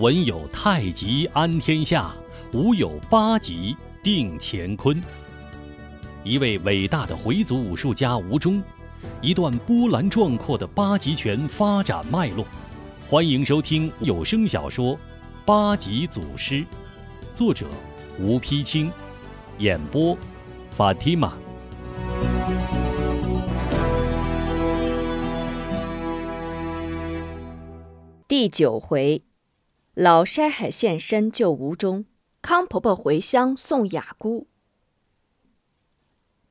文有太极安天下，武有八极定乾坤。一位伟大的回族武术家吴忠，一段波澜壮阔的八极拳发展脉络。欢迎收听有声小说《八极祖师》，作者吴丕清，演播法蒂玛。第九回，老筛海现身救吴中，康婆婆回乡送雅姑。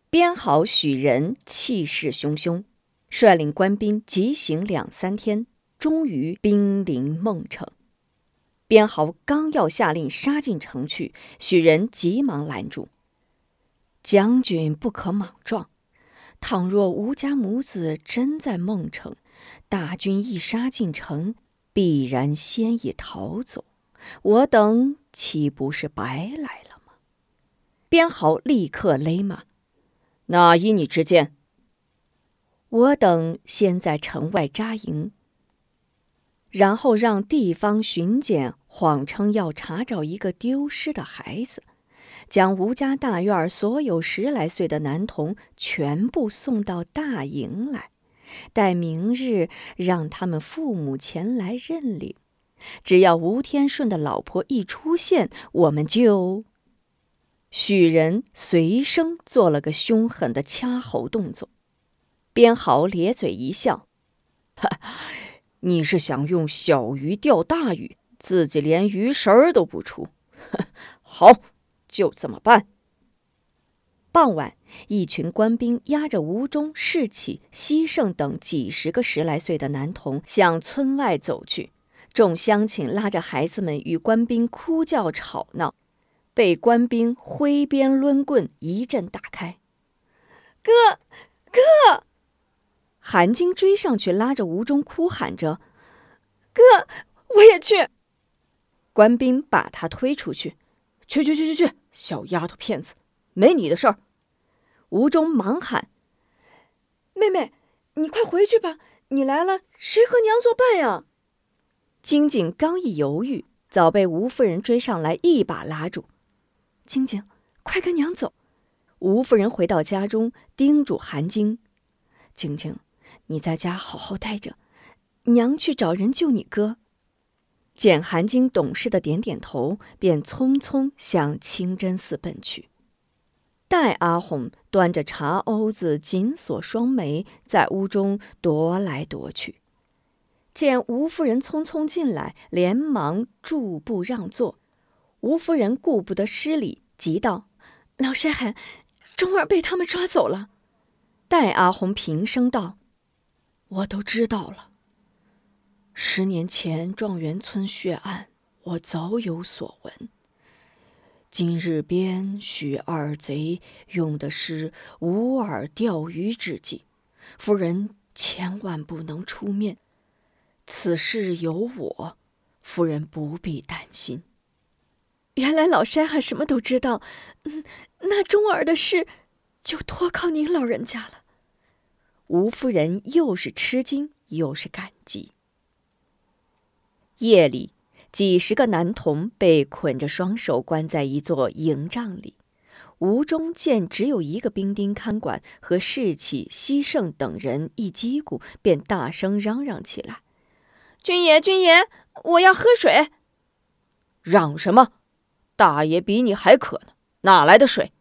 编好许人气势汹汹，率领官兵急行两三天，终于兵临孟城。编豪刚要下令杀进城去，许人急忙拦住：“将军不可莽撞，倘若吴家母子真在孟城，大军一杀进城。”必然先已逃走，我等岂不是白来了吗？边豪立刻勒马：“那依你之见？”我等先在城外扎营，然后让地方巡检谎称要查找一个丢失的孩子，将吴家大院所有十来岁的男童全部送到大营来。待明日让他们父母前来认领，只要吴天顺的老婆一出现，我们就……许人随声做了个凶狠的掐喉动作，边豪咧嘴一笑：“哈，你是想用小鱼钓大鱼，自己连鱼食儿都不出？好，就这么办。”傍晚，一群官兵押着吴忠、士启、西胜等几十个十来岁的男童向村外走去。众乡亲拉着孩子们与官兵哭叫吵闹，被官兵挥鞭抡棍一阵打开。哥，哥！韩晶追上去拉着吴忠哭喊着：“哥，我也去！”官兵把他推出去：“去去去去去，小丫头片子！”没你的事儿，吴中忙喊：“妹妹，你快回去吧！你来了，谁和娘作伴呀？”晶晶刚一犹豫，早被吴夫人追上来，一把拉住：“晶晶，快跟娘走！”吴夫人回到家中，叮嘱韩晶：“晶晶，你在家好好待着，娘去找人救你哥。”见韩晶懂事的点点头，便匆匆向清真寺奔去。戴阿红端着茶瓯子，紧锁双眉，在屋中踱来踱去。见吴夫人匆匆进来，连忙驻步让座。吴夫人顾不得失礼，急道：“老筛海，钟儿被他们抓走了。”戴阿红平声道：“我都知道了。十年前状元村血案，我早有所闻。”今日边许二贼用的是无饵钓鱼之计，夫人千万不能出面。此事有我，夫人不必担心。原来老山还什么都知道，嗯，那钟儿的事就托靠您老人家了。吴夫人又是吃惊又是感激。夜里。几十个男童被捆着双手关在一座营帐里，吴中见只有一个兵丁看管，和士气、西胜等人一击鼓，便大声嚷嚷起来：“军爷，军爷，我要喝水！”“嚷什么？大爷比你还渴呢，哪来的水？”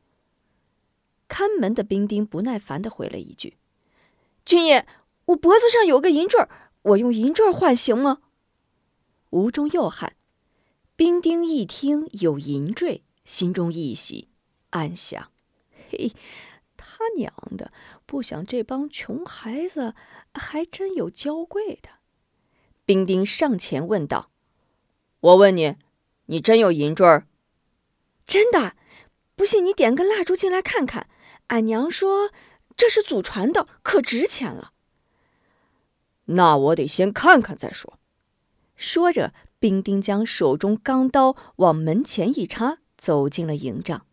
看门的兵丁不耐烦的回了一句：“军爷，我脖子上有个银坠，我用银坠换行吗？”吴中又喊：“兵丁！”一听有银坠，心中一喜，暗想：“嘿，他娘的，不想这帮穷孩子还真有娇贵的。”兵丁上前问道：“我问你，你真有银坠？”“真的，不信你点根蜡烛进来看看。俺娘说这是祖传的，可值钱了。”“那我得先看看再说。”说着，兵丁将手中钢刀往门前一插，走进了营帐。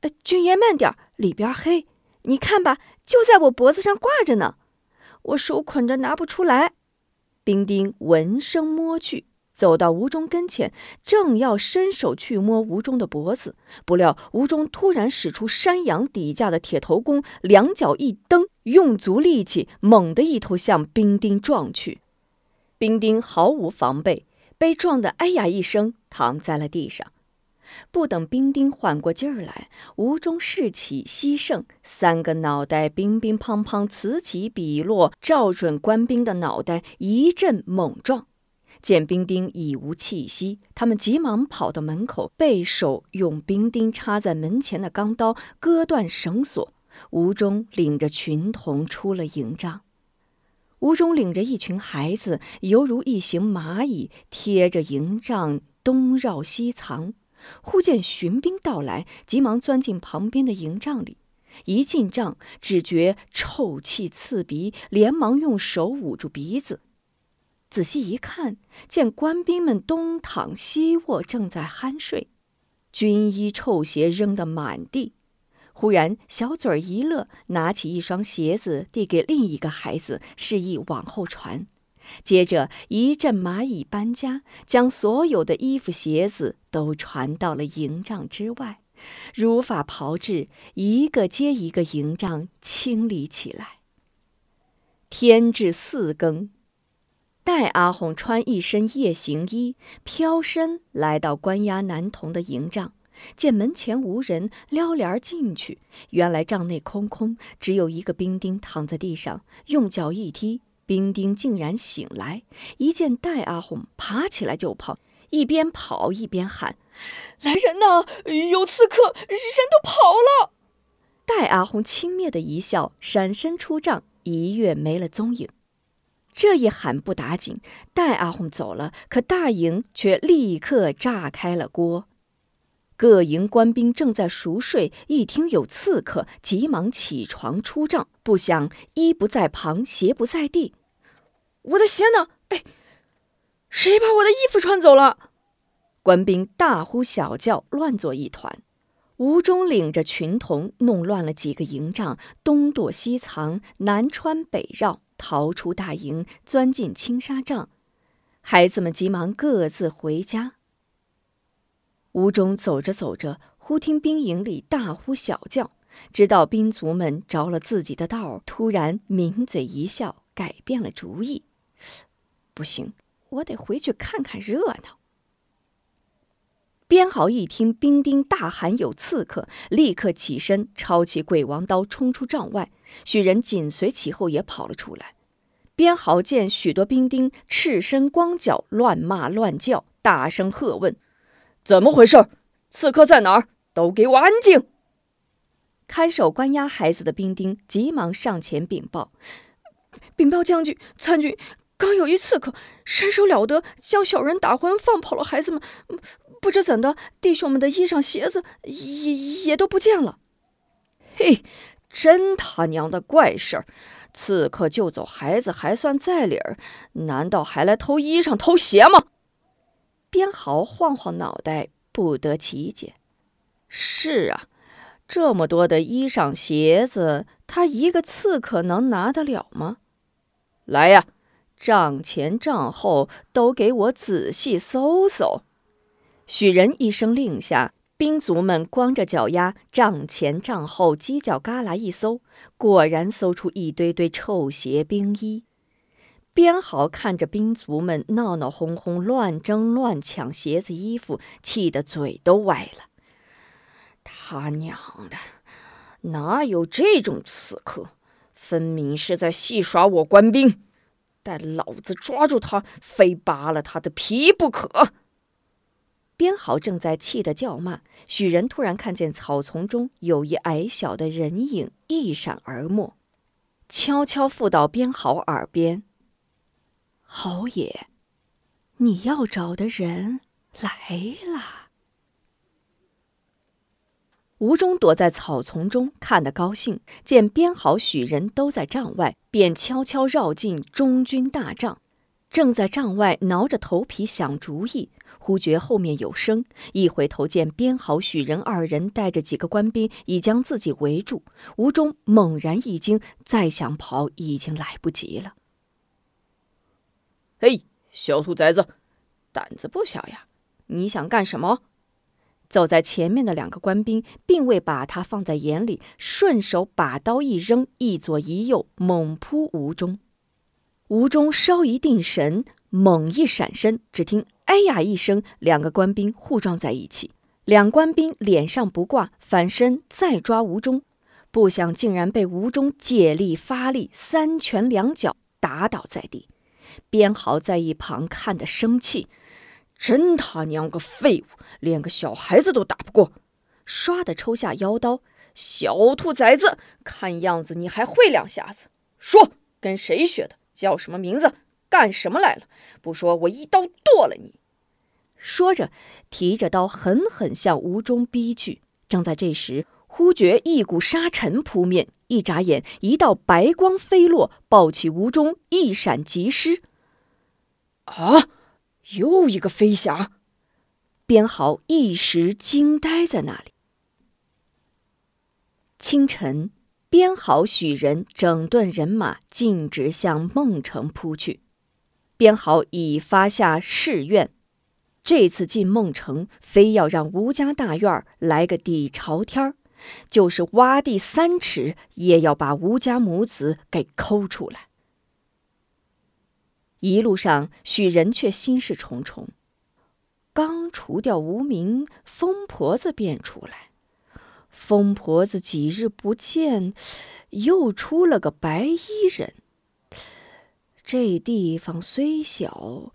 呃，军爷慢点，里边黑。你看吧，就在我脖子上挂着呢。我手捆着拿不出来。兵丁闻声摸去，走到吴忠跟前，正要伸手去摸吴忠的脖子，不料吴忠突然使出山羊底架的铁头功，两脚一蹬，用足力气，猛地一头向兵丁撞去。兵丁毫无防备，被撞得哎呀一声，躺在了地上。不等兵丁缓过劲儿来，吴中士起西胜，三个脑袋乒乒乓乓，此起彼落，照准官兵的脑袋一阵猛撞。见兵丁已无气息，他们急忙跑到门口，背手用兵丁插在门前的钢刀割断绳索。吴中领着群童出了营帐。吴中领着一群孩子，犹如一行蚂蚁，贴着营帐东绕西藏。忽见巡兵到来，急忙钻进旁边的营帐里。一进帐，只觉臭气刺鼻，连忙用手捂住鼻子。仔细一看，见官兵们东躺西卧，正在酣睡，军衣臭鞋扔得满地。忽然小嘴一乐，拿起一双鞋子递给另一个孩子，示意往后传。接着一阵蚂蚁搬家，将所有的衣服鞋子都传到了营帐之外，如法炮制，一个接一个营帐清理起来。天至四更。戴阿红穿一身夜行衣，飘身来到关押男童的营帐，见门前无人，撩帘进去。原来帐内空空，只有一个兵丁躺在地上，用脚一踢，兵丁竟然醒来。一见戴阿红，爬起来就跑，一边跑一边喊：“来人呐！有刺客，人都跑了！”戴阿红轻蔑的一笑，闪身出帐，一跃没了踪影。这一喊不打紧，戴阿红走了，可大营却立刻炸开了锅。各营官兵正在熟睡，一听有刺客，急忙起床出帐，不想衣不在旁，鞋不在地。我的鞋呢？哎，谁把我的衣服穿走了？官兵大呼小叫，乱作一团。吴忠领着群童弄乱了几个营帐，东躲西藏，南穿北绕。逃出大营，钻进青纱帐，孩子们急忙各自回家。吴中走着走着，忽听兵营里大呼小叫，知道兵卒们着了自己的道，突然抿嘴一笑，改变了主意。不行，我得回去看看热闹。边豪一听兵丁大喊有刺客，立刻起身，抄起鬼王刀，冲出帐外。许人紧随其后，也跑了出来。边豪见许多兵丁赤身光脚，乱骂乱叫，大声喝问：“怎么回事？刺客在哪儿？都给我安静！”看守关押孩子的兵丁急忙上前禀报：“禀报将军，参军，刚有一刺客，身手了得，将小人打昏，放跑了孩子们。不知怎的，弟兄们的衣裳鞋子也也都不见了。嘿！”真他娘的怪事儿！刺客救走孩子还算在理儿，难道还来偷衣裳、偷鞋吗？边豪晃晃脑袋，不得其解。是啊，这么多的衣裳、鞋子，他一个刺客能拿得了吗？来呀，帐前帐后都给我仔细搜搜！许人一声令下。兵卒们光着脚丫，帐前帐后犄角旮旯一搜，果然搜出一堆堆臭鞋兵衣。边豪看着兵卒们闹闹哄哄、乱争乱抢鞋子衣服，气得嘴都歪了。他娘的，哪有这种刺客？分明是在戏耍我官兵！待老子抓住他，非扒了他的皮不可！边豪正在气得叫骂，许人突然看见草丛中有一矮小的人影一闪而没，悄悄附到边豪耳边：“侯爷，你要找的人来了。”吴中躲在草丛中看得高兴，见编好、许人都在帐外，便悄悄绕进中军大帐，正在帐外挠着头皮想主意。忽觉后面有声，一回头见编好许人二人带着几个官兵已将自己围住，吴中猛然一惊，再想跑已经来不及了。嘿，小兔崽子，胆子不小呀！你想干什么？走在前面的两个官兵并未把他放在眼里，顺手把刀一扔，一左一右猛扑吴中。吴中稍一定神，猛一闪身，只听“哎呀”一声，两个官兵互撞在一起。两官兵脸上不挂，反身再抓吴中，不想竟然被吴中借力发力，三拳两脚打倒在地。边豪在一旁看得生气。真他娘个废物，连个小孩子都打不过！唰的抽下腰刀，小兔崽子，看样子你还会两下子。说，跟谁学的？叫什么名字？干什么来了？不说，我一刀剁了你！说着，提着刀狠狠向吴中逼去。正在这时，忽觉一股沙尘扑面，一眨眼，一道白光飞落，抱起吴中，一闪即失。啊！又一个飞侠，边豪一时惊呆在那里。清晨，边豪、许人整顿人马，径直向孟城扑去。边豪已发下誓愿，这次进孟城，非要让吴家大院来个底朝天就是挖地三尺，也要把吴家母子给抠出来。一路上，许人却心事重重。刚除掉无名疯婆子便出来，疯婆子几日不见，又出了个白衣人。这地方虽小，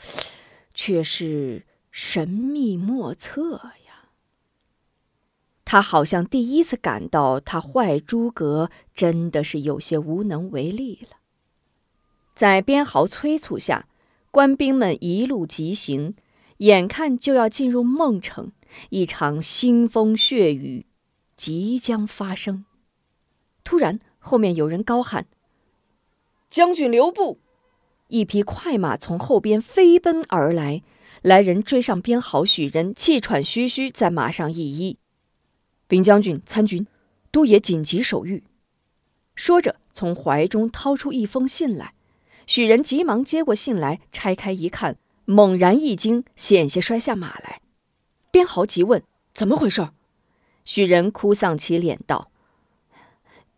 却是神秘莫测呀。他好像第一次感到，他坏诸葛真的是有些无能为力了。在边豪催促下，官兵们一路疾行，眼看就要进入孟城，一场腥风血雨即将发生。突然，后面有人高喊：“将军留步！”一匹快马从后边飞奔而来，来人追上边豪、许人，气喘吁吁在马上一揖：“禀将军参军，都爷紧急手谕。”说着，从怀中掏出一封信来。许人急忙接过信来，拆开一看，猛然一惊，险些摔下马来。边豪急问：“怎么回事？”许人哭丧起脸道：“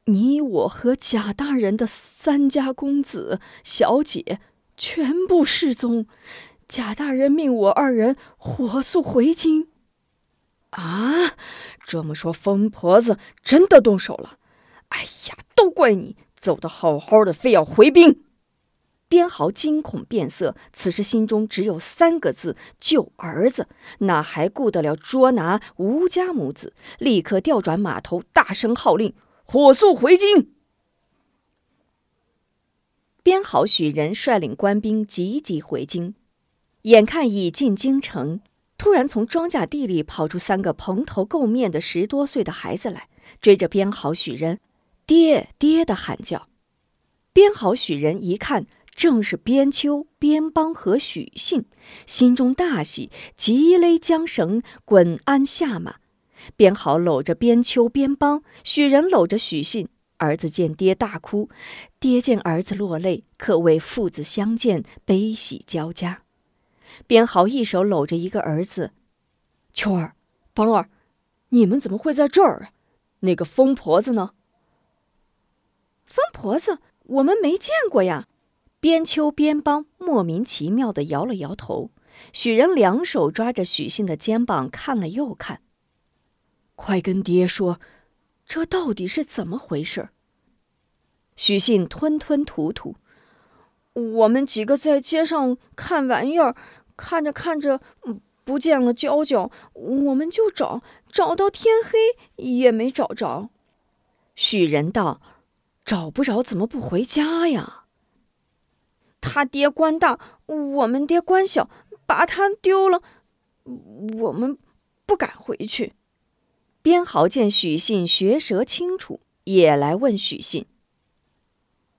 你我和贾大人的三家公子、小姐全部失踪，贾大人命我二人火速回京。”啊，这么说，疯婆子真的动手了？哎呀，都怪你，走的好好的，非要回兵。边豪惊恐变色，此时心中只有三个字：救儿子，哪还顾得了捉拿吴家母子？立刻调转马头，大声号令：“火速回京！”边豪、许人率领官兵急急回京，眼看已进京城，突然从庄稼地里跑出三个蓬头垢面的十多岁的孩子来，追着边好、许人“爹爹”的喊叫。边好、许人一看。正是边秋、边邦和许信，心中大喜，急勒缰绳，滚鞍下马。边好搂着边秋、边邦，许人搂着许信。儿子见爹大哭，爹见儿子落泪，可谓父子相见，悲喜交加。边豪一手搂着一个儿子，秋儿、邦儿，你们怎么会在这儿？那个疯婆子呢？疯婆子，我们没见过呀。边秋边邦莫名其妙的摇了摇头，许仁两手抓着许信的肩膀看了又看。快跟爹说，这到底是怎么回事？许信吞吞吐吐：“我们几个在街上看玩意儿，看着看着，不见了娇娇，我们就找，找到天黑也没找着。”许仁道：“找不着怎么不回家呀？”他爹官大，我们爹官小，把他丢了，我们不敢回去。边豪见许信学舌清楚，也来问许信：“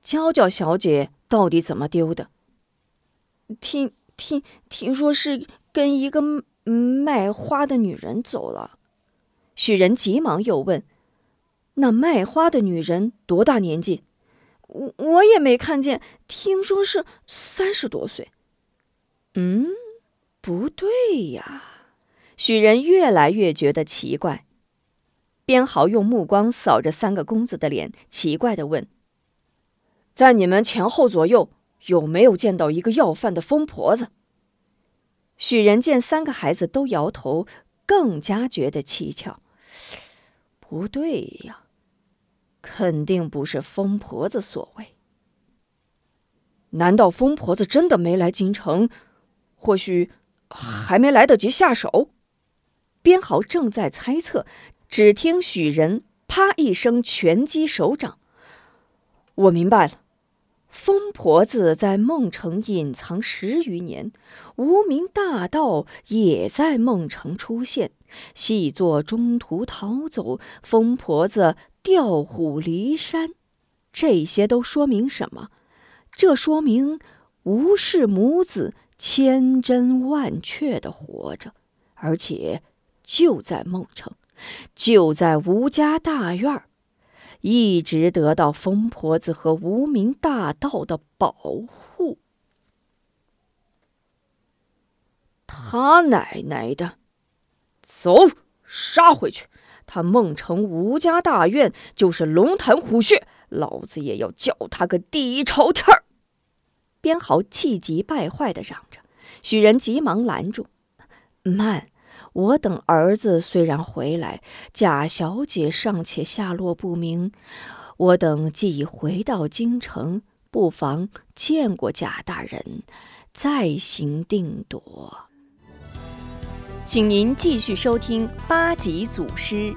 娇娇小姐到底怎么丢的？”听听听说是跟一个卖花的女人走了。许仁急忙又问：“那卖花的女人多大年纪？”我我也没看见，听说是三十多岁。嗯，不对呀！许仁越来越觉得奇怪。边豪用目光扫着三个公子的脸，奇怪的问：“在你们前后左右，有没有见到一个要饭的疯婆子？”许仁见三个孩子都摇头，更加觉得蹊跷。不对呀，肯定不是疯婆子所为。难道疯婆子真的没来京城？或许还没来得及下手。边豪正在猜测。只听许仁啪一声拳击手掌，我明白了，疯婆子在孟城隐藏十余年，无名大盗也在孟城出现，细作中途逃走，疯婆子调虎离山，这些都说明什么？这说明吴氏母子千真万确的活着，而且就在孟城。就在吴家大院儿，一直得到疯婆子和无名大盗的保护。他奶奶的！走，杀回去！他孟城吴家大院就是龙潭虎穴，老子也要叫他个底朝天儿！边豪气急败坏的嚷着，许人急忙拦住：“慢。”我等儿子虽然回来，贾小姐尚且下落不明。我等既已回到京城，不妨见过贾大人，再行定夺。请您继续收听八级祖师。